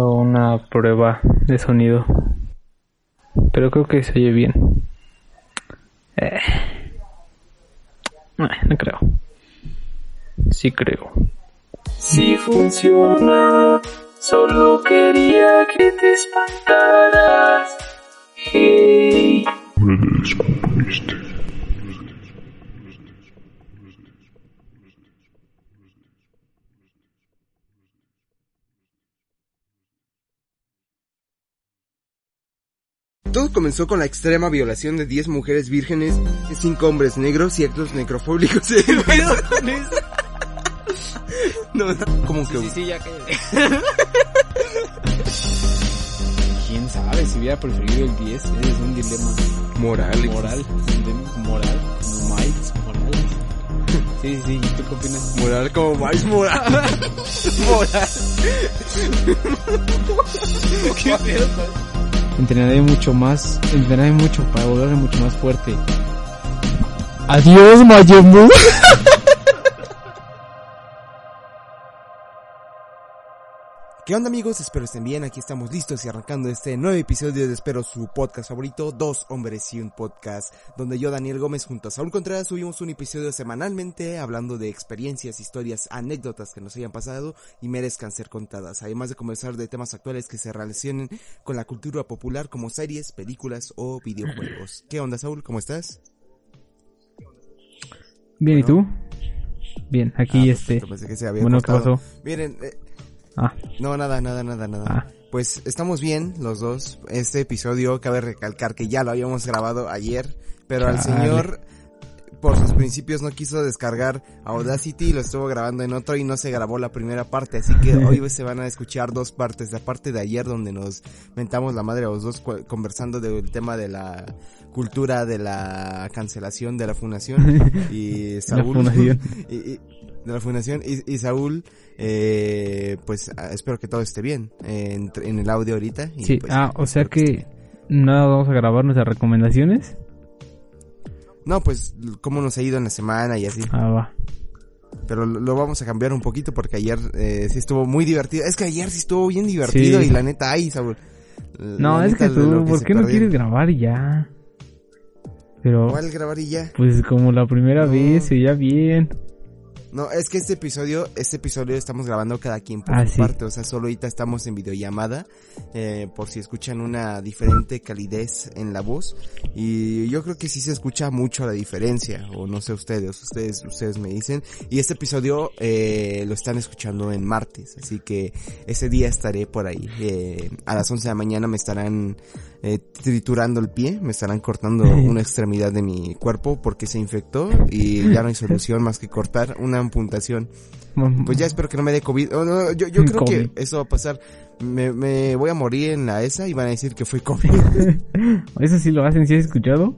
Una prueba de sonido. Pero creo que se oye bien. Eh. Eh, no creo. Sí creo. Si funciona, solo quería que te espantaras. Hey. Me descubriste. Todo comenzó con la extrema violación de 10 mujeres vírgenes, 5 hombres negros y actos necrofóbicos. no, no, como que... Sí, sí, ya. ¿Quién sabe si hubiera preferido el 10? Es un dilema Moral. moral. Un dilema moral. Como Miles Morales. Sí, sí, ¿y tú qué opinas? Moral como Miles Moral. moral. ¿Qué pedo? Entrenaré mucho más, entrenaré mucho para volverme mucho más fuerte. Adiós, Mayemu. ¿Qué onda amigos? Espero estén bien, aquí estamos listos y arrancando este nuevo episodio de Espero su podcast favorito, Dos Hombres y un Podcast, donde yo, Daniel Gómez, junto a Saúl Contreras, subimos un episodio semanalmente hablando de experiencias, historias, anécdotas que nos hayan pasado y merezcan ser contadas, además de conversar de temas actuales que se relacionen con la cultura popular como series, películas o videojuegos. ¿Qué onda Saúl? ¿Cómo estás? Bien, ¿y tú? Bien, aquí Ah, este. perfecto, pensé que se había Bueno, ¿qué pasó? Miren, eh, Ah, No, nada, nada, nada, nada. Ah. Pues estamos bien los dos. Este episodio cabe recalcar que ya lo habíamos grabado ayer, pero al señor por sus principios no quiso descargar Audacity, lo estuvo grabando en otro y no se grabó la primera parte, así que hoy se van a escuchar dos partes, la parte de ayer donde nos mentamos la madre a los dos conversando del tema de la cultura de la cancelación de la fundación y Saúl fundación. y, y- de la fundación y, y Saúl eh, pues ah, espero que todo esté bien eh, en, en el audio ahorita y, sí. pues, Ah, o sea esté que nada, vamos a grabar nuestras recomendaciones. No, pues cómo nos ha ido en la semana y así. Ah, va. Pero lo, lo vamos a cambiar un poquito porque ayer eh, sí estuvo muy divertido. Es que ayer sí estuvo bien divertido Sí. y la neta, ay, Saúl. No, es que tú, que ¿por qué no quieres grabar ya? Pero, ¿Cuál grabar y ya? pues como la primera No. vez, ya bien. No, es que este episodio, este episodio estamos grabando cada quien por Ah, su sí. parte, o sea, solo ahorita estamos en videollamada, eh, por si escuchan una diferente calidez en la voz, y yo creo que sí se escucha mucho la diferencia, o no sé ustedes, ustedes, ustedes me dicen, y este episodio, eh, lo están escuchando en martes, así que ese día estaré por ahí, eh, a las 11 de la mañana me estarán, eh, triturando el pie, me estarán cortando una extremidad de mi cuerpo porque se infectó y ya no hay solución más que cortar una amputación. Pues ya espero que no me dé COVID. Oh, no, yo, yo creo COVID. que eso va a pasar. Me, me voy a morir en la ESA y van a decir que fue COVID. Eso sí lo hacen, ¿sí has escuchado?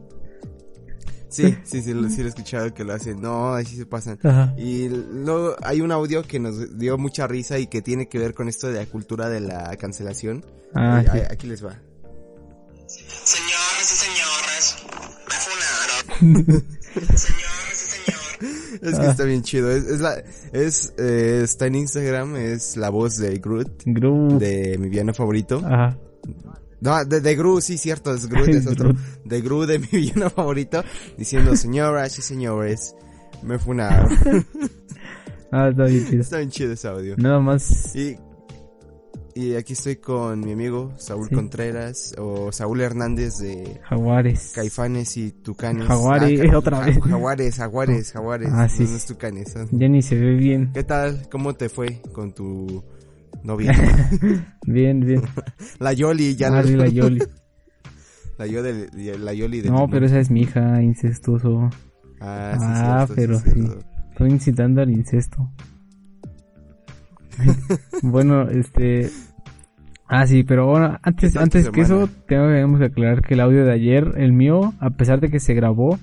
sí, sí, sí, lo- sí lo he escuchado que lo hacen. No, así se pasan. Ajá. Y luego hay un audio que nos dio mucha risa y que tiene que ver con esto de la cultura de la cancelación. Ah, sí. a- Aquí les va. Señoras y señores, me funaron. Es que está bien chido. Es, es la, es, eh, está en Instagram, es la voz de Groot, Gru. de mi villano favorito. Ajá. No, de, de Gru, sí, cierto, es Groot, es otro. Groot. De Gru, de mi villano favorito, diciendo, señoras y señores, me funaron. Ah, está bien chido. está bien chido ese audio. Nada más. Y, y aquí estoy con mi amigo Saúl Sí. Contreras, o Saúl Hernández de Jaguares. Caifanes y Tucanes. Jaguares, Ah, otra vez. Jaguares, Jaguares, Jaguares. Ah, sí, no, no sí. es Tucanes. son- Ya ni se ve bien. ¿Qué tal? ¿Cómo te fue con tu novia? Bien, bien. la Yoli, ya Ah, no- sí, la Yoli. La, Yoli de, la Yoli de No, pero esa es mi hija, incestuoso. Ah, sí, Ah, cierto, pero sí. cierto. Estoy incitando al incesto. bueno, este. Ah, sí, pero bueno, antes, ¿Qué tal tu antes que eso, tengo que aclarar que el audio de ayer, el mío, a pesar de que se grabó,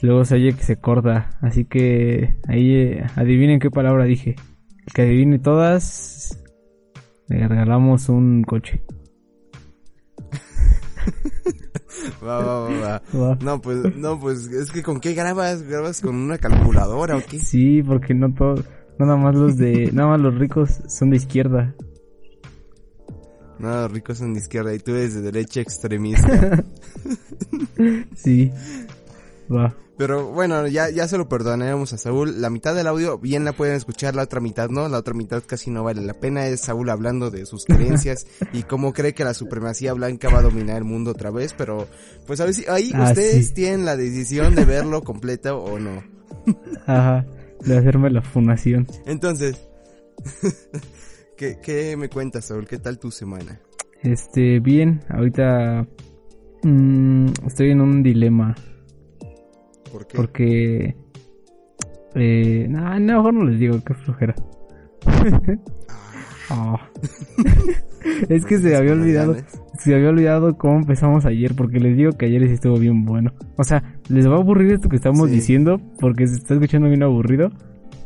luego se oye que se corta. Así que ahí eh, adivinen qué palabra dije. El que adivine todas, le regalamos un coche. Va, va, va, va. Va. No, pues, no, pues, es que ¿con qué grabas? ¿Grabas con una calculadora o qué? Sí, porque no todos, no nada más los de, nada más los ricos son de izquierda. No, ricos son de izquierda y tú eres de derecha extremista. Sí. Va. Pero bueno, ya, ya se lo perdonaremos a Saúl. La mitad del audio bien la pueden escuchar, la otra mitad no. La otra mitad casi no vale la pena. Es Saúl hablando de sus creencias y cómo cree que la supremacía blanca va a dominar el mundo otra vez. Pero pues a ver si ahí Ah, ustedes sí. tienen la decisión de verlo completo o no. Ajá. De hacerme la funación. Entonces, ¿qué, ¿qué me cuentas, Saúl? ¿Qué tal tu semana? Este, bien, ahorita mm, estoy en un dilema ¿Por qué? porque eh, no, no, mejor no les digo, qué flojera. Ah. es que se había olvidado, se había olvidado cómo empezamos ayer, porque les digo que ayer sí estuvo bien bueno. O sea, les va a aburrir esto que estamos Sí. diciendo, porque se está escuchando bien aburrido,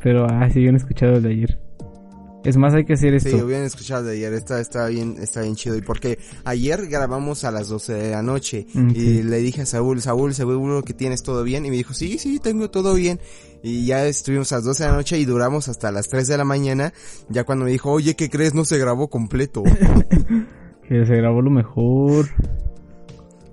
pero ah, sí habían escuchado el de ayer. Es más, hay que hacer Sí, esto. hubieran escuchado de ayer, está, está bien, está bien chido. Y porque ayer grabamos a las 12 de la noche Mm, y sí. le dije a Saúl, Saúl, seguro que tienes todo bien. Y me dijo, sí, sí, tengo todo bien. Y ya estuvimos a las 12 de la noche y duramos hasta las 3 de la mañana. Ya cuando me dijo, oye, ¿qué crees? No se grabó completo. Que se grabó lo mejor.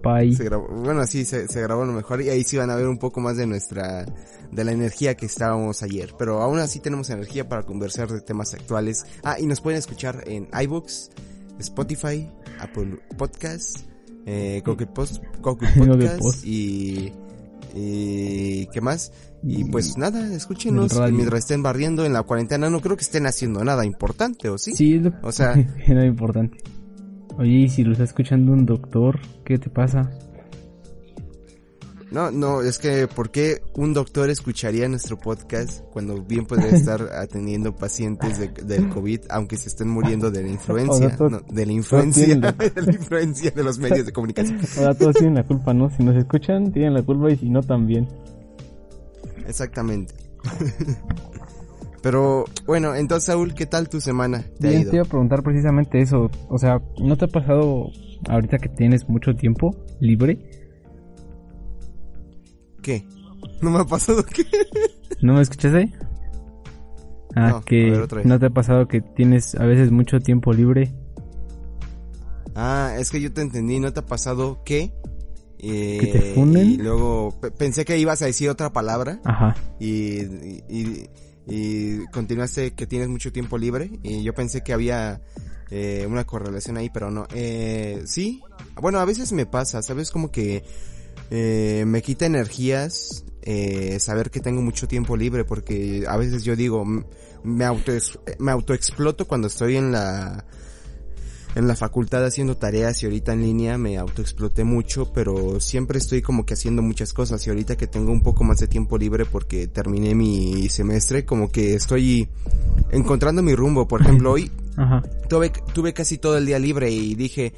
Pai. se grabó, bueno, sí, se, se grabó lo mejor y ahí sí van a ver un poco más de nuestra, de la energía que estábamos ayer. Pero aún así tenemos energía para conversar de temas actuales. Ah, y nos pueden escuchar en iBooks, Spotify, Apple Podcasts, eh, Google, Post, Google Podcasts y, y, ¿qué más? Y pues nada, escúchenos mientras estén barriendo en la cuarentena. No creo que estén haciendo nada importante, ¿o sí? Sí, es lo O sea, era importante. Oye, y si lo está escuchando un doctor, ¿qué te pasa? No, no, es que ¿por qué un doctor escucharía nuestro podcast cuando bien podría estar atendiendo pacientes de, del COVID, aunque se estén muriendo de la influencia, todos- no, de la influencia, de la influencia de los medios de comunicación. Ahora todos tienen la culpa, ¿no? Si nos escuchan, tienen la culpa y si no, también. Exactamente. Pero bueno, entonces Saúl, ¿qué tal tu semana? ¿Te ha Bien, ido? te iba a preguntar precisamente eso. O sea, ¿no te ha pasado ahorita que tienes mucho tiempo libre? ¿Qué? ¿No me ha pasado qué? ¿No me escuchas ahí? Ah, No, a que ver. ¿no te ha pasado que tienes a veces mucho tiempo libre? Ah, es que yo te entendí, ¿no te ha pasado qué? Eh, ¿Que te funen? Y luego pe- pensé que ibas a decir otra palabra. Ajá. y, y, y continuaste que tienes mucho tiempo libre y yo pensé que había eh, una correlación ahí, pero no. Eh, sí, bueno, a veces me pasa, ¿sabes? Como que eh, me quita energías eh, saber que tengo mucho tiempo libre porque a veces yo digo, me auto me autoexploto cuando estoy en la en la facultad haciendo tareas y ahorita en línea me autoexploté mucho, pero siempre estoy como que haciendo muchas cosas y ahorita que tengo un poco más de tiempo libre porque terminé mi semestre, como que estoy encontrando mi rumbo. Por ejemplo, hoy Ajá. tuve, tuve casi todo el día libre y dije,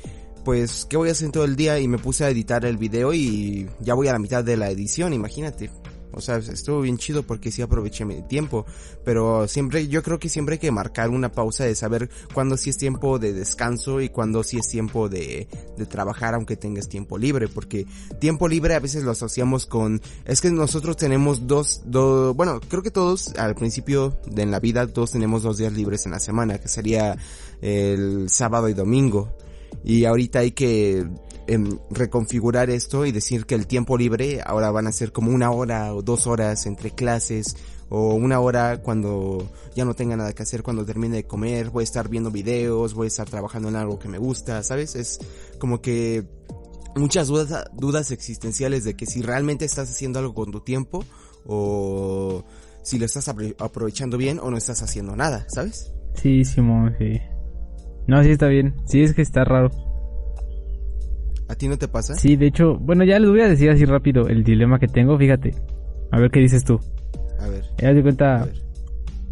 pues, ¿qué voy a hacer todo el día? Y me puse a editar el video y ya voy a la mitad de la edición, imagínate. O sea, estuvo bien chido porque sí aproveché mi tiempo. Pero siempre, yo creo que siempre hay que marcar una pausa de saber cuándo sí es tiempo de descanso y cuándo sí es tiempo de, de trabajar aunque tengas tiempo libre. Porque tiempo libre a veces lo asociamos con, es que nosotros tenemos dos, dos, bueno, creo que todos al principio de en la vida todos tenemos dos días libres en la semana, que sería el sábado y domingo. Y ahorita hay que reconfigurar esto y decir que el tiempo libre ahora van a ser como una hora o dos horas entre clases o una hora cuando ya no tenga nada que hacer, cuando termine de comer, voy a estar viendo videos, voy a estar trabajando en algo que me gusta, ¿sabes? Es como que muchas dudas, dudas existenciales de que si realmente estás haciendo algo con tu tiempo o si lo estás apro- aprovechando bien o no estás haciendo nada, ¿sabes? Sí, Simón, sí. No, sí está bien. Sí, es que está raro. ¿A ti no te pasa? Sí, de hecho, bueno, ya les voy a decir así rápido el dilema que tengo, fíjate. A ver qué dices tú. A ver, Ya de cuenta, ver.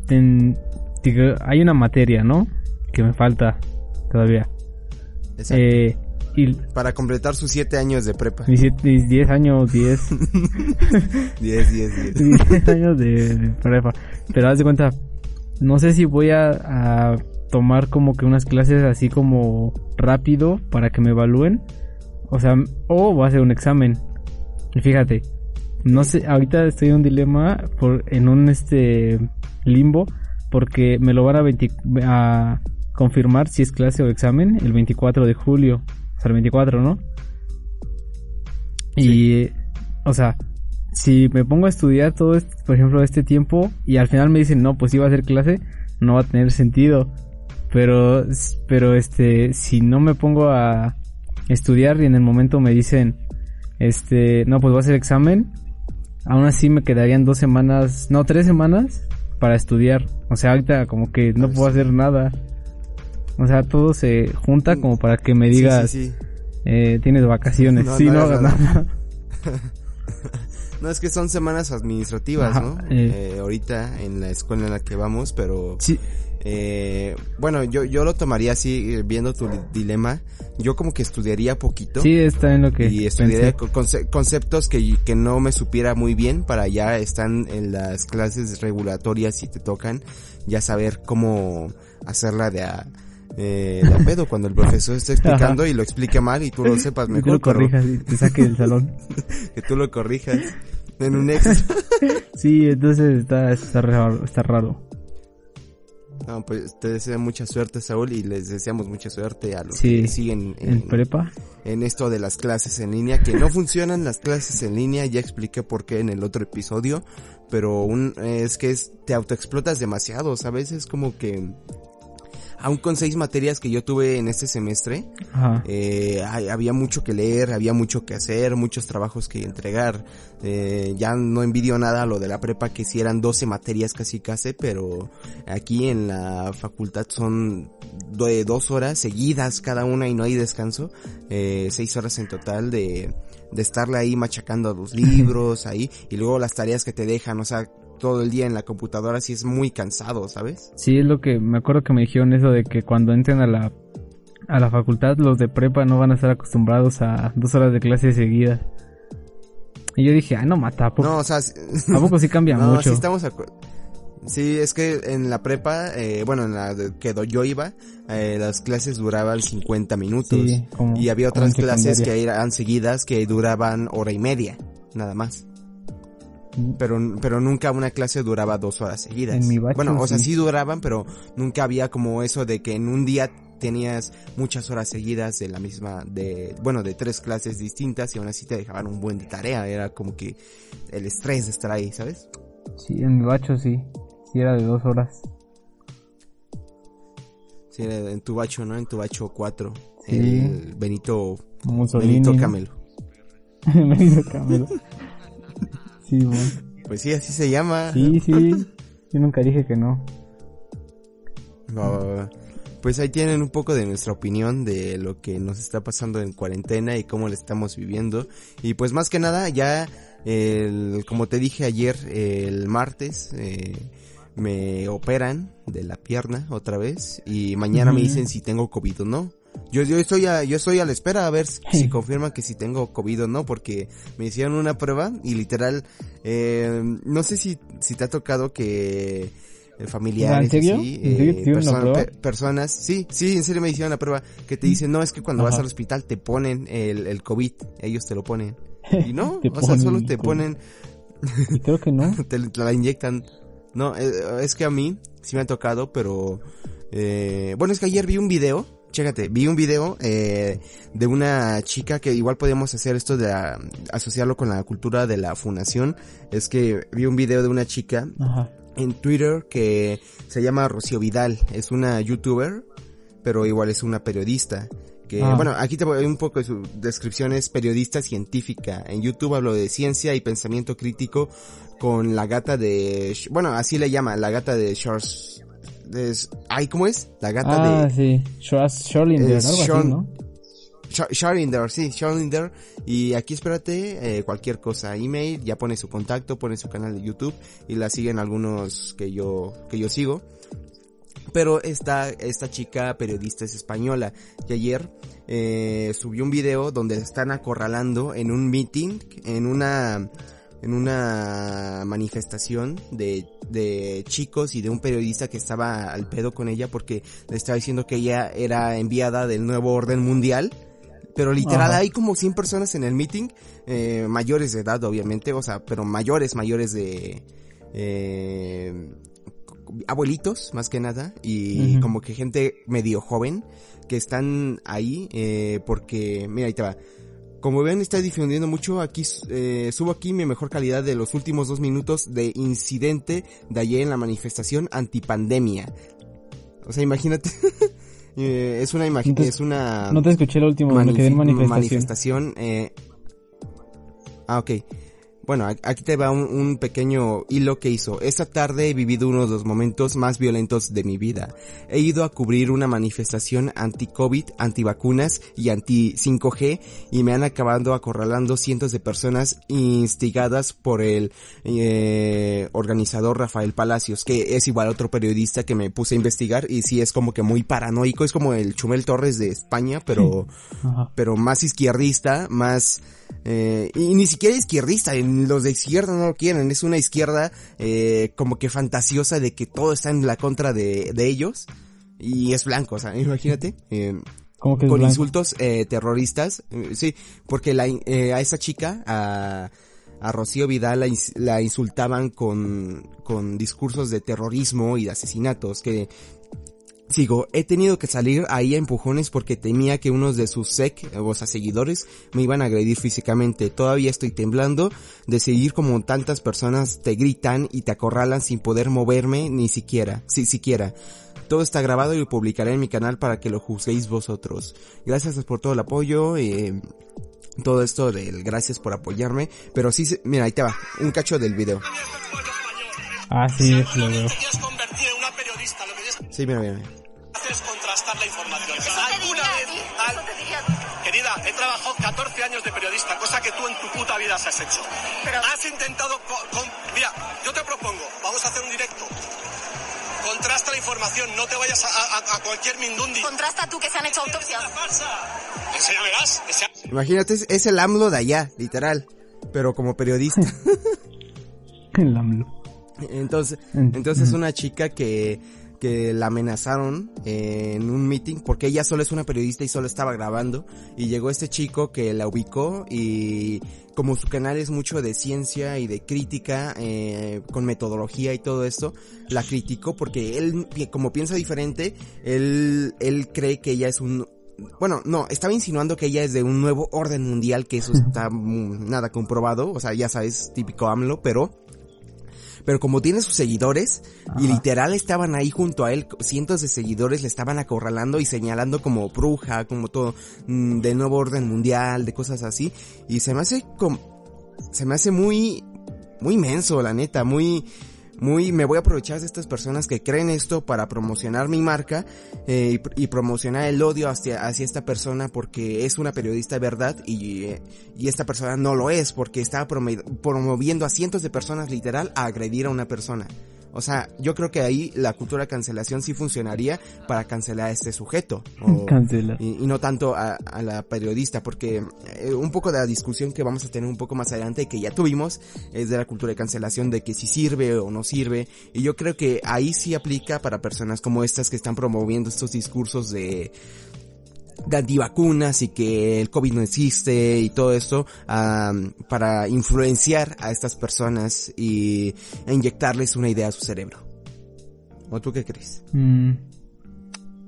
en- digo, hay una materia, ¿no? Que me falta todavía. Exacto. Eh, y Para completar sus siete años de prepa. mis siete- mis 10 años, 10, 10, 10, 10. 10 años de, de prepa. Pero haz de cuenta, no sé si voy a, a tomar como que unas clases así como rápido para que me evalúen. O sea, o voy a hacer un examen. Y fíjate, no sé, ahorita estoy en un dilema por, en un este limbo porque me lo van a, 20 a confirmar si es clase o examen el 24 de julio. O sea, el 24, ¿no? Y, o sea, si me pongo a estudiar todo, este, por ejemplo, este tiempo y al final me dicen, no, pues iba a hacer clase, no va a tener sentido. Pero, pero este, si no me pongo a estudiar y en el momento me dicen, este, no, pues voy a hacer examen, aún así me quedarían dos semanas, no, tres semanas para estudiar. O sea, ahorita como que no puedo hacer nada. O sea, todo se junta como para que me digas, Sí, sí, sí. eh, tienes vacaciones. No, sí, no no hagas nada. nada. No, es que son semanas administrativas, Ajá, ¿no? eh. Eh, ahorita en la escuela en la que vamos, pero... Sí, Eh, bueno, yo, yo lo tomaría así, eh, viendo tu di- dilema. Yo como que estudiaría poquito. sí, está en lo que y estudiaría pensé. conceptos que, que no me supiera muy bien para ya están en las clases regulatorias y te tocan ya saber cómo hacerla de a, eh, pedo cuando el profesor esté explicando y lo explique mal y tú lo sepas mejor, lo pero corrijas y te saque del salón. que tú lo corrijas en un extra. Sí, entonces está, está raro. Está raro. No, pues te deseo mucha suerte, Saúl, y les deseamos mucha suerte a los Sí, que siguen En en, prepa. en esto de las clases en línea, que no funcionan las clases en línea, ya expliqué por qué en el otro episodio, pero un, es que es, te autoexplotas demasiado, ¿sabes? Es como que, aún con seis materias que yo tuve en este semestre, Ajá. eh, hay- había mucho que leer, había mucho que hacer, muchos trabajos que entregar. Eh, ya no envidio nada a lo de la prepa, que si eran 12 materias casi casi, pero aquí en la facultad son de dos horas seguidas cada una y no hay descanso. Eh, seis horas en total de, de estarle ahí machacando los libros ahí y luego las tareas que te dejan, o sea, todo el día en la computadora sí es muy cansado, ¿sabes? Sí, es lo que me acuerdo que me dijeron eso de que cuando entren a la a la facultad los de prepa no van a estar acostumbrados a dos horas de clase seguidas. Y yo dije, ah, no mata, ¿a poco, No, o sea, ¿a poco sí cambia No, mucho? sí estamos Sí, es que en la prepa, eh, bueno, en la que yo iba, eh, las clases duraban 50 minutos. Sí, como- y había otras clases que eran seguidas que duraban hora y media, nada más. Pero, pero nunca una clase duraba dos horas seguidas. En mi bacho, bueno, o sea, sí. sí duraban, pero nunca había como eso de que en un día tenías muchas horas seguidas de la misma, de, bueno, de tres clases distintas y aún así te dejaban un buen de tarea. Era como que el estrés de estar ahí, ¿sabes? Sí, en mi bacho sí. Sí era de dos horas. Sí, en tu bacho, ¿no? En tu bacho 4. Sí. El Benito, Mussolini. Benito. Camelo. me hizo Camelo. Sí. Pues sí, así se llama. Sí, sí. Yo nunca dije que no. Va. Pues ahí tienen un poco de nuestra opinión de lo que nos está pasando en cuarentena y cómo le estamos viviendo. Y pues más que nada, ya, el, como te dije ayer, el martes, eh, me operan de la pierna otra vez y mañana me dicen si tengo COVID o no. Yo, yo estoy a, yo estoy a la espera a ver si, si confirman que si tengo COVID o no, porque me hicieron una prueba y literal, eh, no sé si, si te ha tocado que eh, familiares, así, ¿En serio eh, personas, sí, sí, en serio me hicieron la prueba, que te dicen, no, es que cuando vas al hospital te ponen el, el COVID, ellos te lo ponen. Y no, o sea, solo te ponen, Y creo que no. te, te la inyectan. No, eh, es que a mí sí me ha tocado, pero eh, bueno, es que ayer vi un video, chécate, vi un video eh, de una chica que igual podemos hacer esto de ah, asociarlo con la cultura de la funación. Es que vi un video de una chica Ajá. en Twitter que se llama Rocío Vidal, es una youtuber, pero igual es una periodista. Que, Ah. bueno, aquí te voy un poco de su descripción, es periodista científica. En YouTube hablo de ciencia y pensamiento crítico con la gata de, bueno, así le llama, la gata de Shores, de, ay, ¿cómo es? La gata Ah, de, sí. Schrödinger, Es Sean- ¿no? Sí, Scharinder. Y aquí espérate, eh, cualquier cosa, email, ya pone su contacto, pone su canal de YouTube y la siguen algunos que yo, que yo sigo. Pero esta, esta chica periodista es española y ayer eh, subió un video donde están acorralando en un meeting, en una en una manifestación de, de chicos y de un periodista que estaba al pedo con ella porque le estaba diciendo que ella era enviada del nuevo orden mundial. Pero literal Ajá. hay como 100 personas en el meeting, eh, mayores de edad obviamente, o sea, pero mayores, mayores de... Eh, abuelitos más que nada y como que gente medio joven que están ahí eh, porque mira ahí te va como ven está difundiendo mucho aquí eh, subo aquí mi mejor calidad de los últimos dos minutos de incidente de ayer en la manifestación antipandemia o sea imagínate eh, es una imagen Entonces, es una No te escuché el último, Manifi- manifestación. manifestación, eh, Ah, ok. Bueno, aquí te va un, un pequeño hilo que hizo. Esta tarde he vivido uno de los momentos más violentos de mi vida. He ido a cubrir una manifestación anti-COVID, anti-vacunas y anti-5G y me han acabado acorralando cientos de personas instigadas por el eh, organizador Rafael Palacios, que es igual otro periodista que me puse a investigar y sí es como que muy paranoico, es como el Chumel Torres de España, pero Ajá. pero más izquierdista, más eh, y ni siquiera izquierdista, los de izquierda no lo quieren, es una izquierda eh, como que fantasiosa de que todo está en la contra de, de ellos y es blanco, o sea, imagínate. eh, que con blanco. insultos eh, terroristas, eh, sí, porque la, a esa chica, a, a Rocío Vidal la, la insultaban con, con discursos de terrorismo y de asesinatos, que Sigo, he tenido que salir ahí a empujones porque temía que unos de sus sec, o sea, seguidores, me iban a agredir físicamente. Todavía estoy temblando de seguir como tantas personas te gritan y te acorralan sin poder moverme ni siquiera, si siquiera. Todo está grabado y lo publicaré en mi canal para que lo juzguéis vosotros. Gracias por todo el apoyo, eh, todo esto del gracias por apoyarme, pero sí, mira, ahí te va, un cacho del video. Ah, sí, lo veo. Sí, mira, mira. hacer es contrastar la información. Eso te ¿Alguna vez al- eso te diría a ti. Querida, he trabajado 14 años de periodista, cosa que tú en tu puta vida has hecho. Pero- Has intentado... co- con- Mira, yo te propongo, vamos a hacer un directo. Contrasta la información, no te vayas a, a- a cualquier mindundi. Contrasta tú que se han hecho autopsias. Ense- Imagínate, es, es el AMLO de allá, literal, pero como periodista. El AMLO. Entonces, entonces una chica que, que la amenazaron en un meeting porque ella solo es una periodista y solo estaba grabando y llegó este chico que la ubicó y como su canal es mucho de ciencia y de crítica eh, con metodología y todo esto, la criticó porque él como piensa diferente, él, él cree que ella es un bueno, no, estaba insinuando que ella es de un nuevo orden mundial, que eso está nada comprobado, o sea, ya sabes, típico AMLO, pero pero como tiene sus seguidores, y literal estaban ahí junto a él, cientos de seguidores le estaban acorralando y señalando como bruja, como todo, mm, de nuevo orden mundial, de cosas así, y se me hace como, se me hace muy, muy menso, la neta, muy, muy, me voy a aprovechar de estas personas que creen esto para promocionar mi marca eh, y, pr- y promocionar el odio hacia, hacia esta persona porque es una periodista de verdad y, y esta persona no lo es porque prome- promoviendo a cientos de personas literal a agredir a una persona. O sea, yo creo que ahí la cultura de cancelación sí funcionaría para cancelar a este sujeto. O- Cancela. y, y no tanto a, a la periodista, porque eh, un poco de la discusión que vamos a tener un poco más adelante y que ya tuvimos es de la cultura de cancelación de que si sirve o no sirve. Y yo creo que ahí sí aplica para personas como estas que están promoviendo estos discursos de de antivacunas y que el COVID no existe y todo esto para influenciar a estas personas y e inyectarles una idea a su cerebro. ¿O tú qué crees? Mm,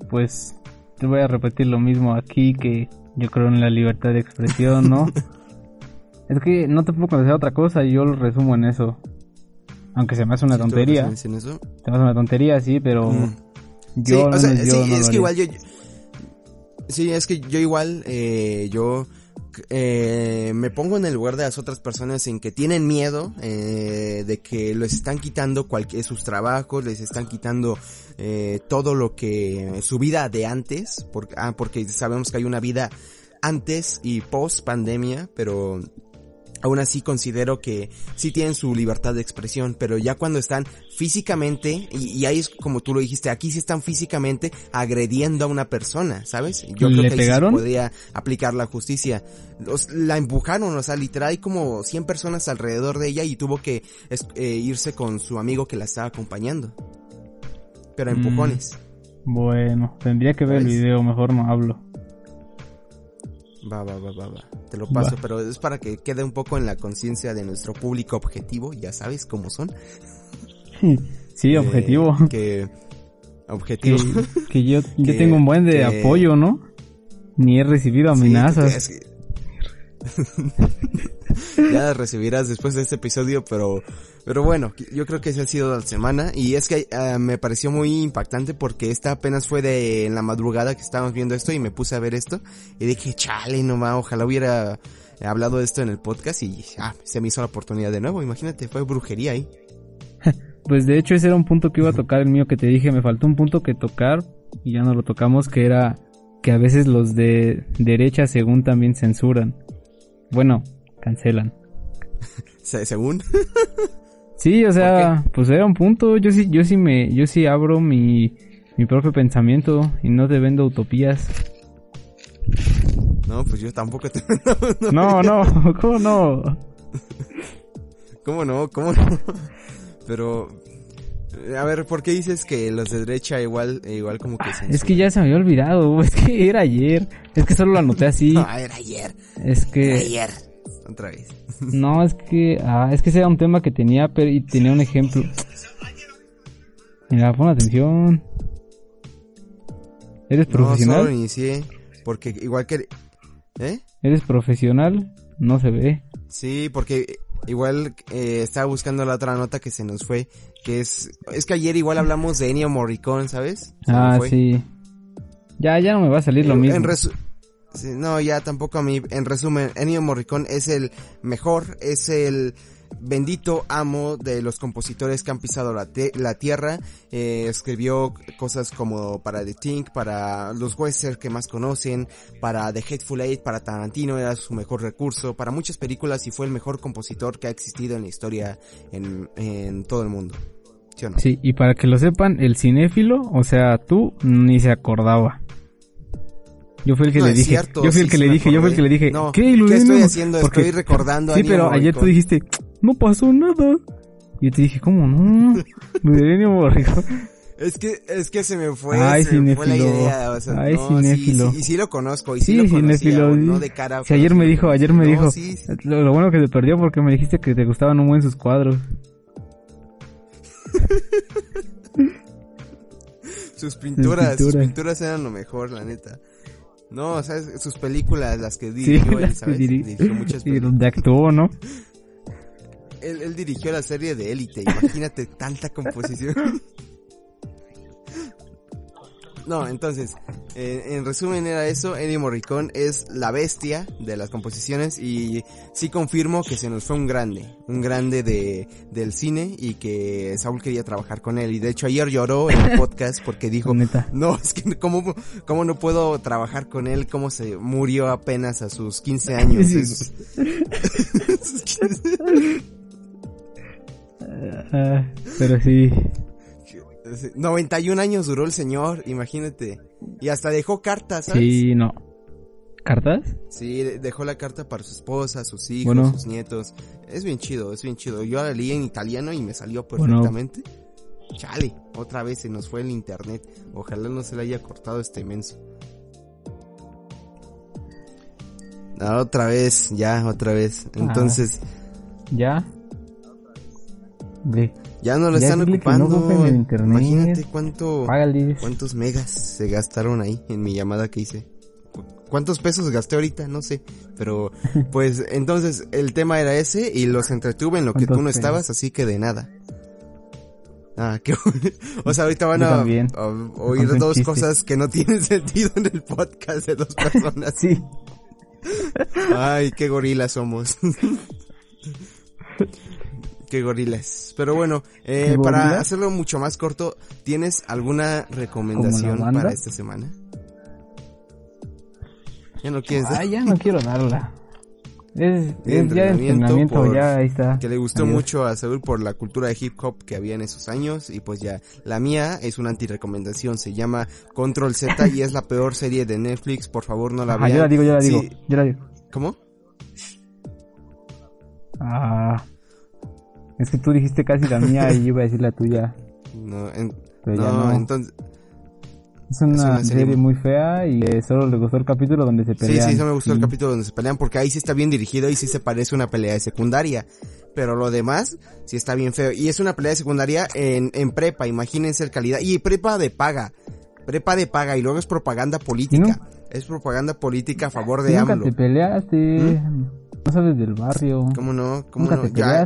pues te voy a repetir lo mismo aquí que yo creo en la libertad de expresión, ¿no? es que no te puedo conocer otra cosa y yo lo resumo en eso. Aunque se me hace una ¿Sí tontería. en eso? Se me hace una tontería, sí, pero Mm. yo, sí, o sea, yo sí, no es que igual yo- sí, es que yo igual, eh, yo, eh, me pongo en el lugar de las otras personas en que tienen miedo, eh, de que les están quitando cualquier, sus trabajos, les están quitando, eh, todo lo que, su vida de antes, porque, ah, porque sabemos que hay una vida antes y post pandemia, pero aún así considero que sí tienen su libertad de expresión, pero ya cuando están físicamente, y, y ahí es como tú lo dijiste, aquí sí están físicamente agrediendo a una persona, ¿sabes? Yo creo ¿Le que ahí sí pegaron? se podría aplicar la justicia. Los- la empujaron, o sea, literal hay como 100 personas alrededor de ella y tuvo que es- eh, irse con su amigo que la estaba acompañando. Pero a Mm. empujones. Bueno, tendría que ver el ¿Sabes? video, mejor no hablo. Va, va, va, va, va. Te lo paso, Va. pero es para que quede un poco en la conciencia de nuestro público objetivo, ya sabes cómo son. Sí, Eh, objetivo. Que Que, objetivo. que yo, yo que- tengo un buen de que- apoyo, ¿no? Ni he recibido Sí, amenazas. que- ya las recibirás después de este episodio, pero pero bueno, yo creo que esa ha sido la semana y es que eh, me pareció muy impactante porque esta apenas fue de en la madrugada que estábamos viendo esto y me puse a ver esto y dije, chale, no ma, ojalá hubiera hablado de esto en el podcast y ah, se me hizo la oportunidad de nuevo, imagínate, fue brujería ahí. Pues de hecho ese era un punto que iba a tocar el mío que te dije, me faltó un punto que tocar y ya no lo tocamos, que era que a veces los de derecha según también censuran. Bueno, cancelan. Se- según Sí, o sea, pues era un punto, yo sí, yo sí me, yo sí abro mi, mi propio pensamiento y no te vendo utopías. No, pues yo tampoco te... No, no, ¿cómo no? ¿Cómo no? ¿Cómo no? Pero... eh, A ver, ¿por qué dices que los de derecha igual, igual como que Es que ya se me había olvidado, es que era ayer, es que solo lo anoté así, No, era ayer, es era que, ayer. Otra vez. no, es que, ah, es que ese era un tema que tenía, pero, y tenía un ejemplo. Mira, pon atención. ¿Eres No, solo profesional? inicié, porque igual que... ¿Eh? ¿Eres profesional? No se ve. Sí, porque igual eh, estaba buscando la otra nota que se nos fue, que es... Es que ayer igual hablamos de Ennio Morricone, ¿sabes? Ah, sí. Ya, ya no me va a salir lo En- mismo. En sí, no, ya tampoco a mí. En resumen, Ennio Morricone es el mejor, es el bendito amo de los compositores que han pisado la, la tierra. Eh, escribió cosas como para The Think, para los westerns que más conocen, para The Hateful Eight, para Tarantino era su mejor recurso, para muchas películas y fue el mejor compositor que ha existido en la historia en, en todo el mundo. ¿Sí o no? Sí, y para que lo sepan, el cinéfilo, o sea, tú ni se acordaba. Yo fui el que No, le dije, cierto, yo fui el que sí le dije, yo fui el que le dije, No, ¿qué? ¿qué estoy haciendo? Porque- Estoy recordando Sí, pero ayer tú dijiste, no pasó nada. Y yo te dije, ¿cómo no? Morricone. Es que, es que se me fue, Ay, se me fue la idea, o sea, Ay, no, cinéfilo. Sí, sí, y sí lo conozco, y sí, Sí, lo conocía, o no de cara. Pero ayer me dijo, ayer me. No, dijo, sí, lo, lo bueno que se perdió porque me dijiste que te gustaban un buen sus cuadros. Sus pinturas, sus pinturas. pinturas eran lo mejor, la neta. No, o sea, sus películas, las que Sí, dirigió él, las que ¿sabes? diri- Dirigió muchas y películas. donde actuó, ¿no? Él, él dirigió la serie de Élite, imagínate tanta composición. No, entonces, eh, en resumen era eso, Ennio Morricone es la bestia de las composiciones y sí confirmo que se nos fue un grande, un grande de, del cine y que Saúl quería trabajar con él y de hecho ayer lloró en el podcast porque dijo, no, es que cómo, cómo no puedo trabajar con él, cómo se murió apenas a sus 15 años. Sí. Es- sus 15 Ah, pero sí. 91 años duró el señor, imagínate. Y hasta dejó cartas, ¿sabes? Sí, no. ¿Cartas? Sí, de- dejó la carta para su esposa, sus hijos, Bueno. sus nietos. Es bien chido, es bien chido. Yo la leí en italiano y me salió Bueno. perfectamente. Chale, otra vez se nos fue el internet. Ojalá no se le haya cortado este menso. Ah, otra vez, ya, otra vez. Ah. Entonces, ¿Ya? Ya no lo Ya están no ocupando. ocupen el internet. Imagínate cuánto... págales. ¿Cuántos megas se gastaron ahí en mi llamada que hice? ¿Cu- ¿Cuántos pesos gasté ahorita? No sé. Pero, pues, entonces, el tema era ese y los entretuve en lo que tú ¿Cuántos no pesos? estabas, así que de nada. Ah, qué. O sea, ahorita van a, oír dos cosas que no tienen sentido en el podcast de dos personas. Sí. Ay, qué gorilas somos. Qué gorilas. Pero bueno, eh, ¿Qué para hacerlo mucho más corto, ¿tienes alguna recomendación para esta semana? ¿Ya no quieres? Ah, ya no quiero darla. Es, de es ya entrenamiento, por- ya ahí está. que le gustó Adiós. mucho a Saúl por la cultura de hip hop que había en esos años y pues ya la mía es una antirecomendación se llama Control Z y es la peor serie de Netflix por favor no la vean yo la digo, yo la Sí, digo, yo la digo. ¿cómo? Ah, es que tú dijiste casi la mía y yo iba a decir la tuya. no, en- no, no. entonces Es una, es una serie serie muy- fea y eh, solo le gustó el capítulo donde se sí pelean. sí eso me gustó el Sí. capítulo donde se pelean porque ahí sí está bien dirigido y sí se parece a una pelea de secundaria pero lo demás sí está bien feo y es una pelea de secundaria en, en prepa imagínense el calidad y prepa de paga prepa de paga y luego es propaganda política es propaganda política a favor de ¿Y nunca AMLO te peleaste. No sabes del barrio. ¿Cómo no? ¿Cómo Nunca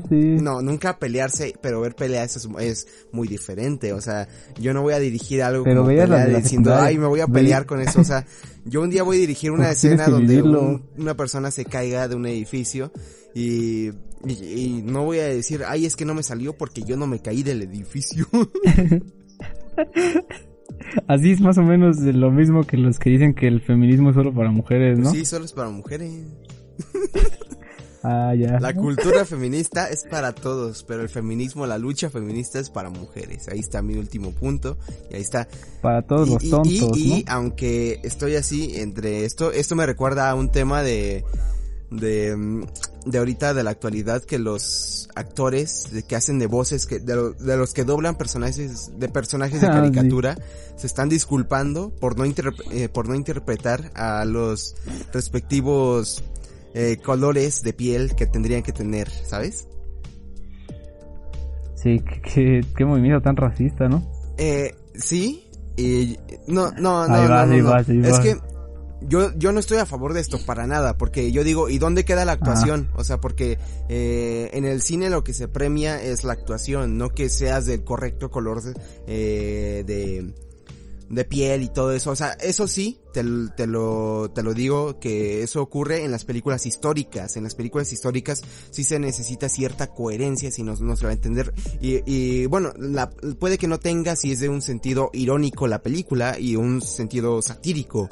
no? te Ya- no, nunca pelearse, pero ver peleas es, es muy diferente. O sea, yo no voy a dirigir algo Pero como de diciendo, ay, me voy a pelear con eso. O sea, yo un día voy a dirigir una Pues escena donde un- una persona se caiga de un edificio y, y, y no voy a decir, ay, es que no me salió porque yo no me caí del edificio. Así es más o menos de lo mismo que los que dicen que el feminismo es solo para mujeres, ¿no? Sí, solo es para mujeres. Ah, ya. La cultura feminista es para todos, pero el feminismo, la lucha feminista es para mujeres. Ahí está mi último punto y ahí está Para todos los y, tontos, y- y ¿no? aunque estoy así entre esto, esto me recuerda a un tema de de de ahorita de la actualidad que los actores de- que hacen de voces que de, lo- de los que doblan personajes de personajes de Ah, sí. caricatura se están disculpando por no eh, por no interpretar a los respectivos eh, colores de piel que tendrían que tener, ¿sabes? Sí, qué, qué, movimiento tan racista, ¿no? Eh, sí, y no, no, no, Ahí no, vas, no, ahí no. vas, ahí Es vas. que yo, yo no estoy a favor de esto para nada, porque yo digo, ¿y dónde queda la actuación? O sea, porque eh, en el cine lo que se premia es la actuación, no que seas del correcto color eh, de, de piel y todo eso. O sea, eso sí, te, te lo, te lo digo que eso ocurre en las películas históricas. En las películas históricas sí se necesita cierta coherencia, si no, no se va a entender. Y, y bueno, la, puede que no tenga si es de un sentido irónico la película y un sentido satírico.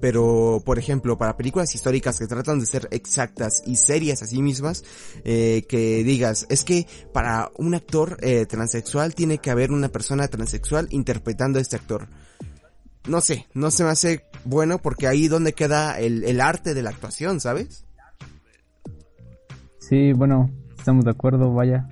Pero, por ejemplo, para películas históricas que tratan de ser exactas y serias a sí mismas, eh, que digas, es que para un actor eh, transexual tiene que haber una persona transexual interpretando a este actor. No sé, no se me hace bueno porque ahí donde queda el, el arte de la actuación, ¿sabes? Sí, bueno, estamos de acuerdo, vaya.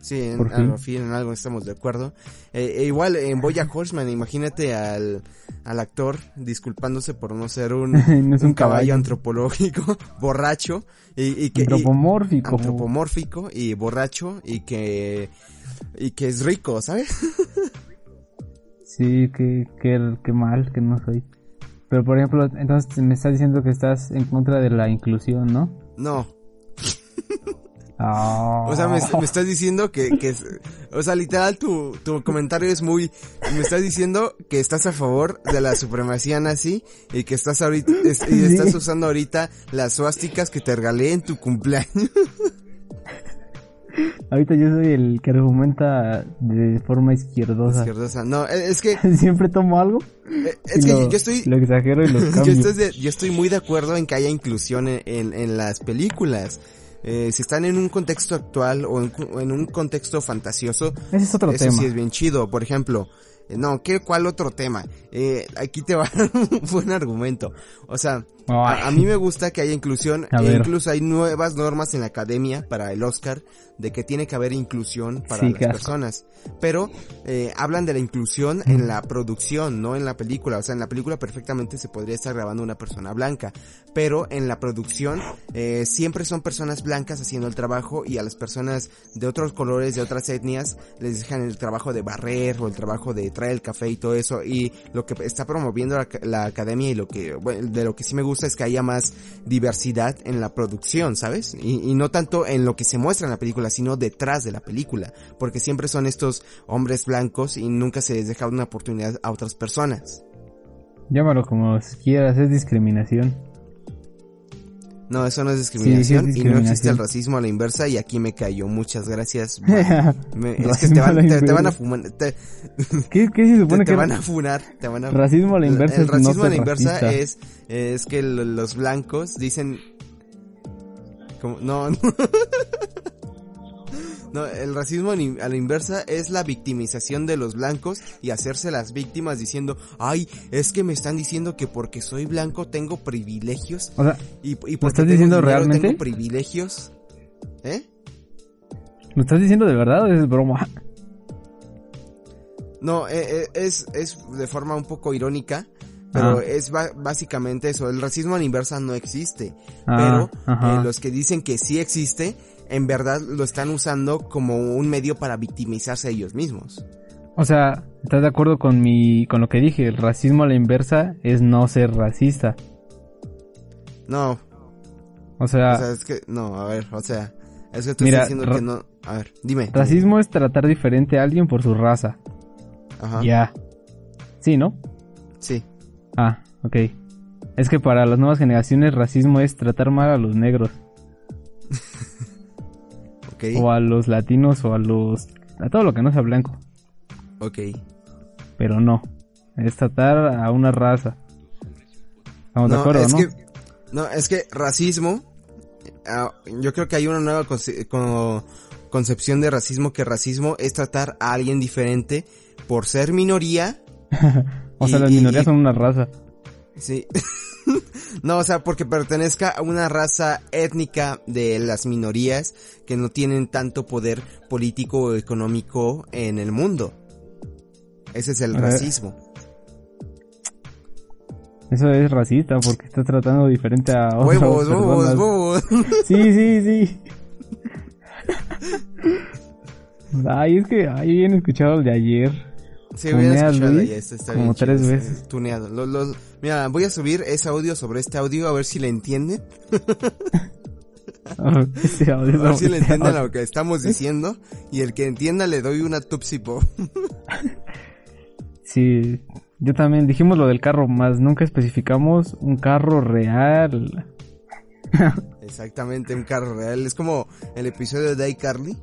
Sí, en, Por fin. fin en algo estamos de acuerdo. Eh, e igual en Boya Horseman, imagínate al, al actor disculpándose por no ser un, No es un caballo antropológico, borracho, y, y que... y- Antropomórfico. antropomórfico y borracho y que y que es rico, ¿sabes? Sí, que, que, que mal, que no soy. Pero por ejemplo, entonces me estás diciendo que estás en contra de la inclusión, ¿no? No, Ah. o sea, me, me estás diciendo que, que o sea, literal tu, tu comentario es muy, me estás diciendo que estás a favor de la supremacía nazi y que estás ahorita, es- y estás usando ahorita las suásticas que te regalé en tu cumpleaños. Ahorita yo soy el que argumenta de forma izquierdosa. Izquierdosa. No, es es que, Siempre tomo algo. y es que lo, yo- yo estoy, Lo exagero y lo yo, cambio. estoy de- yo estoy muy de acuerdo en que haya inclusión en, en, en las películas. Eh, si están en un contexto actual o en, en un contexto fantasioso, Ese es otro eso tema. sí es bien chido. Por ejemplo, eh, no, ¿qué, ¿cuál otro tema? Eh, aquí te va un buen argumento. O sea, a, a mí me gusta que haya inclusión. E incluso hay nuevas normas en la academia para el Oscar de que tiene que haber inclusión para Sí, las asco. personas. Pero eh, hablan de la inclusión en la producción, no en la película. O sea, en la película perfectamente se podría estar grabando una persona blanca. Pero en la producción eh, siempre son personas blancas haciendo el trabajo y a las personas de otros colores, de otras etnias, les dejan el trabajo de barrer o el trabajo de traer el café y todo eso. Y lo que está promoviendo la, la academia y lo que, bueno, de lo que sí me gusta es que haya más diversidad en la producción, ¿sabes? Y, y no tanto en lo que se muestra en la película, sino detrás de la película. Porque siempre son estos hombres blancos y nunca se les deja una oportunidad a otras personas. Llámalo como quieras, es discriminación. No, eso no es discriminación, Sí, es y no existe discriminación. el racismo a la inversa y aquí me cayó. Muchas gracias. Me- es que Racismo te van, te, te van a fumar, te, ¿Qué, qué se supone que van a funar, te van a racismo a la inversa El es no racismo a la inversa racista? es, es que lo- los blancos dicen, ¿Cómo? No, no. El racismo a la inversa es la victimización de los blancos y hacerse las víctimas diciendo, ay, es que me están diciendo que porque soy blanco tengo privilegios O sea, y, y porque estás diciendo dinero realmente? tengo privilegios. ¿Eh? ¿lo estás diciendo de verdad o es broma? No, eh, eh, es, es de forma un poco irónica, pero Ah. es básicamente eso. El racismo a la inversa no existe. Ah, pero eh, los que dicen que sí existe, en verdad lo están usando como un medio para victimizarse a ellos mismos. O sea, ¿estás de acuerdo con mi con lo que dije? El racismo a la inversa es no ser racista. No, O sea, o sea, es que, no, a ver, o sea, es que tú Mira, estás diciendo que no. A ver, dime. racismo es tratar diferente a alguien por su raza. Ajá. Ya. Sí, ¿no? Sí. Ah, ok. Es que para las nuevas generaciones racismo es tratar mal a los negros Ok. o a los latinos o a los a todo lo que no sea blanco, Ok. pero no. Es tratar a una raza. Estamos de No, acuerdo, es ¿no? que, no, es que racismo, ah, yo creo que hay una nueva conce- co- concepción de racismo que racismo es tratar a alguien diferente por ser minoría. o sea, las y- minorías y- son una raza. Sí. no, o sea, porque pertenezca a una raza étnica de las minorías que no tienen tanto poder político o económico en el mundo. Ese es el racismo. Eso es racista porque está tratando diferente a otras Huevos, huevos, huevos. Sí, sí, sí. Ay, es que ahí bien escuchado el de ayer. Sí, Tuneas, escuchado Luis, ya, este está como bien chido, tres este, veces. Tuneado. Lo- lo- mira, voy a subir ese audio sobre este audio a ver si le entienden. A ver si le entienden lo que estamos diciendo. Y el que entienda le doy una Tupsi Pop. Sí, yo también dijimos lo del carro, más nunca especificamos un carro real. Exactamente, un carro real. Es como el episodio de iCarly,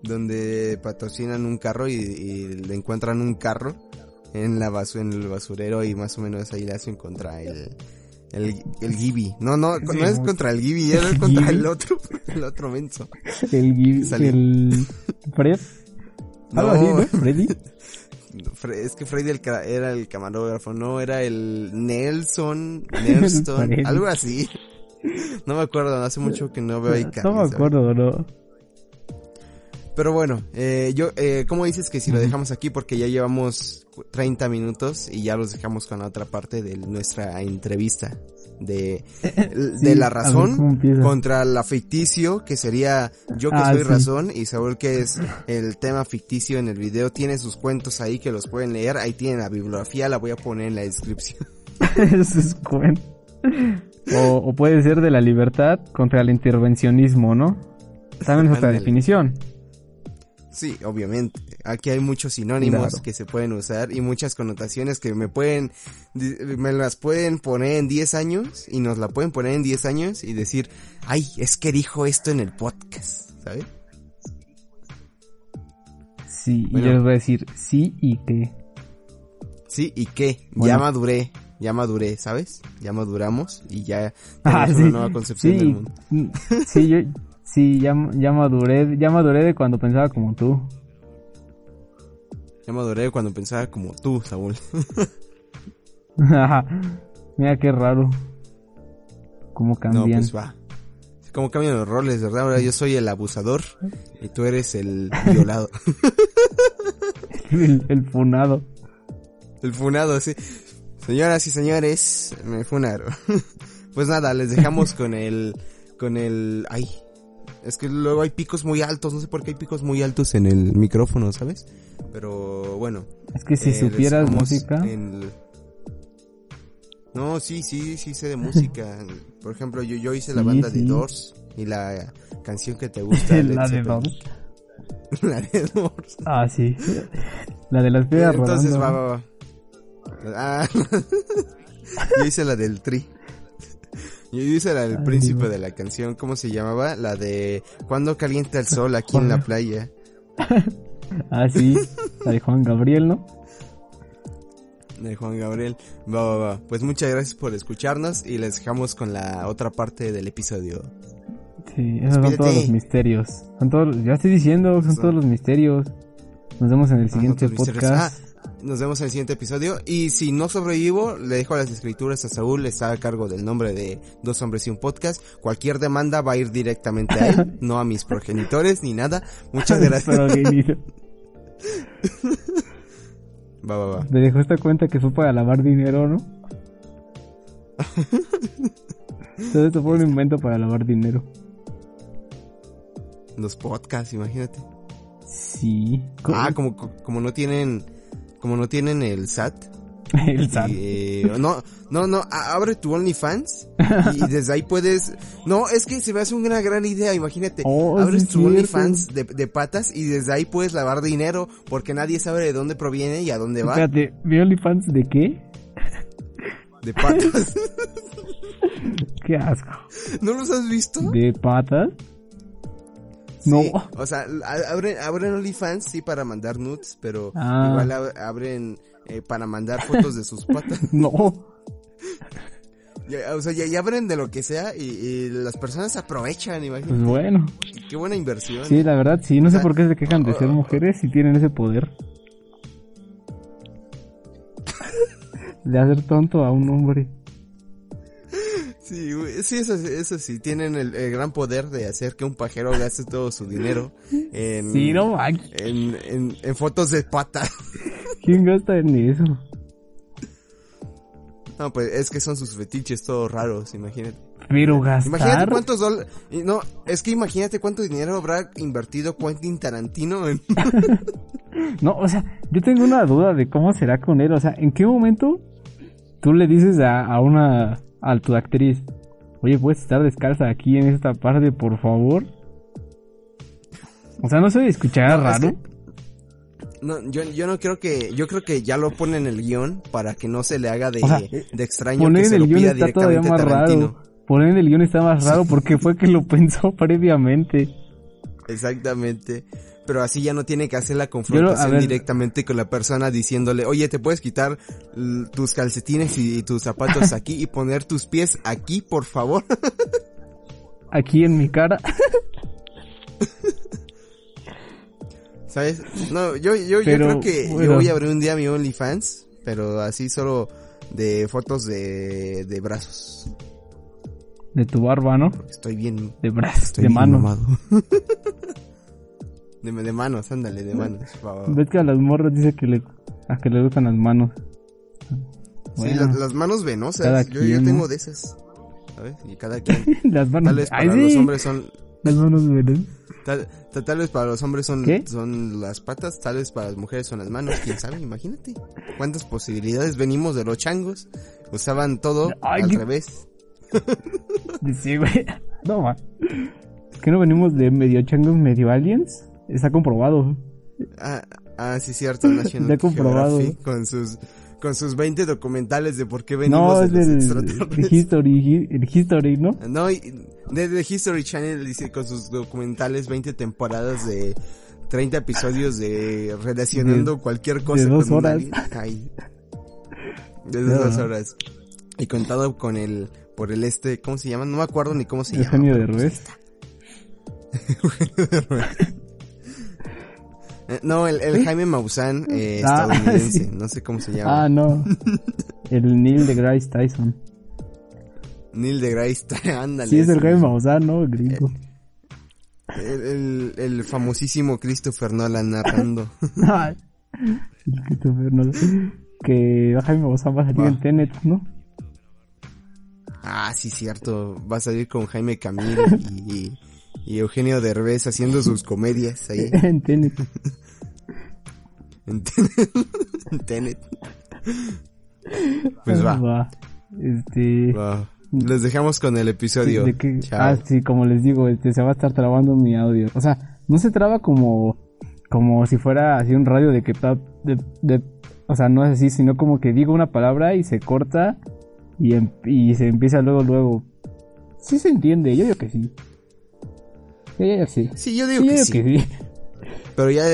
donde patrocinan un carro y, y le encuentran un carro en la basu en el basurero y más o menos ahí le hacen contra el el, el Gibi. No, no, no es contra el Gibi, era contra Gibi. el otro, el otro menso. El, el Fred. Algo así, ¿no? Freddy. Fre- Es que Freddy el era el camarógrafo, no, era el Nelson, Nelston, algo así. No me acuerdo, hace mucho que no veo iCarly. No me acuerdo, ¿no? Pero bueno, eh, yo, eh, ¿cómo dices que si lo dejamos aquí? Porque ya llevamos 30 minutos y ya los dejamos con la otra parte de nuestra entrevista. De, de la razón contra la ficticio, que sería yo que Ah, soy sí. razón y Saúl que es el tema ficticio en el video. Tiene sus cuentos ahí que los pueden leer. Ahí tienen la bibliografía, la voy a poner en la descripción. Eso es cuento. O, o puede ser de la libertad contra el intervencionismo, ¿no? También es otra definición. Sí, obviamente. Aquí hay muchos sinónimos Claro. que se pueden usar y muchas connotaciones que me pueden, me las pueden poner en 10 años y nos la pueden poner en 10 años y decir, ay, es que dijo esto en el podcast, ¿sabes? Sí, Bueno. y yo les voy a decir sí y qué. Sí, ¿y qué? Bueno. Ya maduré, ya maduré, ¿sabes? Ya maduramos y ya tenemos Ah, una sí. nueva concepción del Sí, mundo. mm, sí, yo, sí, ya, ya maduré, ya maduré de cuando pensaba como tú. Ya maduré cuando pensaba como tú, Saúl. Mira qué raro. Cómo No, cambian. pues va. Como cambian los roles, ¿verdad? Ahora yo soy el abusador y tú eres el violado. el, el funado. El funado, sí. Señoras y señores, me funaron. pues nada, les dejamos con el, con el, ay, es que luego hay picos muy altos, no sé por qué hay picos muy altos en el micrófono, ¿sabes? Pero bueno. Es que si eh, supieras música, el- No, sí, sí, sí sé de música. Por ejemplo, yo, yo hice la Sí, banda sí. de Doors y la canción que te gusta. La de. Doors. la de Doors. Ah, sí. La de las piedras Entonces rodando. va, va, va. Ah, yo hice la del tri. Yo hice la del Ay, príncipe Dios. de la canción, ¿cómo se llamaba? La de Cuando calienta el sol aquí en la playa. Ah, sí. La de Juan Gabriel, ¿no? De Juan Gabriel. Va, va, va. Pues muchas gracias por escucharnos y les dejamos con la otra parte del episodio. Sí, esos son todos los misterios. Son todos, ya estoy diciendo, son Son- todos los misterios. Nos vemos en el siguiente podcast. Nos vemos en el siguiente episodio. Y si no sobrevivo, le dejo las escrituras a Saúl. Está a cargo del nombre de Dos Hombres y un Podcast. Cualquier demanda va a ir directamente a él, no a mis progenitores ni nada. Muchas gracias. Va, va, va. Me dejó esta cuenta que fue para lavar dinero, ¿no? Todo esto fue un invento para lavar dinero. Los podcasts, imagínate. Sí. Ah, como, como no tienen, como no tienen el SAT. el SAT. y, eh, no, no, no, abre tu OnlyFans y desde ahí puedes, no, es que se me hace una gran idea, imagínate, Oh, abres sí, tu. OnlyFans de, de patas y desde ahí puedes lavar dinero porque nadie sabe de dónde proviene y a dónde va, Espérate, ¿mi OnlyFans de qué? de patas. Qué asco. ¿No los has visto? ¿De patas? No. Sí, o sea, abren, abren OnlyFans, sí, para mandar nudes, pero Ah. igual ab- abren eh, para mandar fotos de sus patas. No. Ya, o sea, ya, ya abren de lo que sea y, y las personas aprovechan, imagínate. Pues bueno. Qué buena inversión. Sí, la verdad, sí. No sé sea, por qué se quejan de ser mujeres si tienen ese poder. De hacer tonto a un hombre. Sí, güey, sí, eso, eso sí, tienen el, el gran poder de hacer que un pajero gaste todo su dinero en, Sí, no manches. en, en, en fotos de patas. ¿Quién gasta en eso? No, pues es que son sus fetiches todos raros, imagínate. Pero Imagínate gastar. cuántos dólares, no, es que imagínate cuánto dinero habrá invertido Quentin Tarantino en... No, o sea, yo tengo una duda de cómo será con él. O sea, ¿en qué momento tú le dices a, a una, a tu actriz, oye, puedes estar descalza aquí en esta parte, por favor? O sea, no se escuchará No, es raro. No, yo, yo no creo que, yo creo que ya lo ponen en el guion para que no se le haga de, O sea, de extraño Poner que se el lo guion pida está todavía más Tarantino. raro. Poner en el guion está más raro porque fue que lo pensó previamente. Exactamente. Pero así ya no tiene que hacer la confrontación ver. directamente con la persona diciéndole, oye, te puedes quitar tus calcetines y, y tus zapatos aquí y poner tus pies aquí, por favor. Aquí en mi cara. ¿Sabes? No, yo, yo, yo creo que bueno. yo voy a abrir un día mi OnlyFans, pero así solo de fotos de, de brazos. De tu barba, ¿no? Estoy bien, De brazos, de mano. De, de manos, ándale, de manos. Ves que a las morras dice que le, a que le gustan las manos. Sí, las, las manos venosas. cada Yo, yo quien, tengo ¿no? de esas. ¿Sabes? Y cada quien. las manos. Tal vez Ay, para sí, los hombres son. Las manos verdes. Tal, tal, tal vez para los hombres son, ¿Qué? son las patas, tal vez para las mujeres son las manos, quién sabe, imagínate. Cuántas posibilidades venimos de los changos. Usaban todo Ay, al qué- revés. Sí, güey. No, ma. ¿Que no venimos de medio changos, medio aliens? Está comprobado. Ah, ah sí, cierto, National Está comprobado. Con sus, con sus 20 documentales de por qué venimos No, de es los extraterrestres. el history, el history, ¿no? No, y de The History Channel dice con sus documentales 20 temporadas de 30 episodios de relacionando cualquier cosa de dos con horas. Ay. De No. dos horas. Y contado con el, por el este, ¿cómo se llama? No me acuerdo ni cómo se llama. Eugenio de pero pues Revés. Eh, No, el, el Jaime Maussan eh, Ah, estadounidense, sí. no sé cómo se llama. Ah, no. El Neil de Grace Tyson. Neil deGrasse, ándale. Sí, es el Jaime. Maussan, ¿no? Gringo. El, el, el famosísimo Christopher Nolan narrando. Ay, Christopher Nolan. Que Jaime Maussan va a salir en Tenet, ¿no? Ah, sí, cierto. Va a salir con Jaime Camil y, y Eugenio Derbez haciendo sus comedias ahí en Tenet. en Tenet. En Tenet. Pues va, Va. Este. va. Les dejamos con el episodio. que- Chao. ah, sí, como les digo, este, se va a estar trabando mi audio. O sea, no se traba como, como si fuera así un radio de que, de- o sea, no es así, sino como que digo una palabra y se corta y, em- y se empieza luego, luego. Sí se entiende, yo digo que sí. Sí. Sí, yo digo Sí, yo que digo sí. que sí. Pero ya,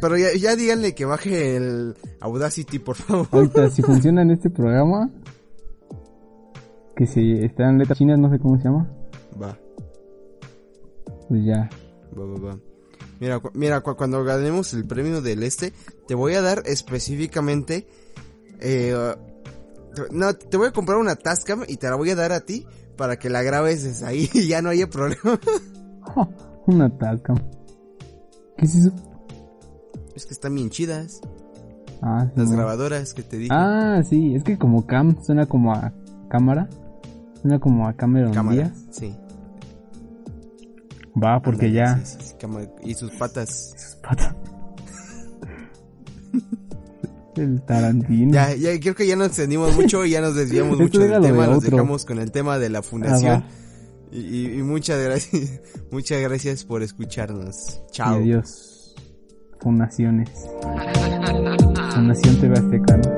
pero ya, ya díganle que baje el Audacity, por favor. Ahorita, si funciona en este programa, que si están letras chinas, no sé cómo se llama. Va. Pues ya. Va, va, va. Mira, cu- mira, cu- cuando ganemos el premio del este, te voy a dar específicamente, eh, no, te voy a comprar una Tascam y te la voy a dar a ti para que la grabes desde ahí y ya no haya problema. Una Tascam. ¿Qué es eso? es que están bien chidas, Ah, sí, las no. grabadoras que te dije. Ah, sí, es que como cam suena como a cámara. Suena como a Cameron Cámara, Díaz. sí. Va, porque ya. sí, sí. Y sus patas. Sus patas. El Tarantino. Ya, ya, creo que ya nos extendimos mucho y ya nos desviamos mucho del de tema, nos dejamos con el tema de la Ah, fundación. va. Y, y- y muchas gracias, muchas gracias por escucharnos. Y Chao. adiós. Fundaciones. Fundación TV Azteca, ¿no?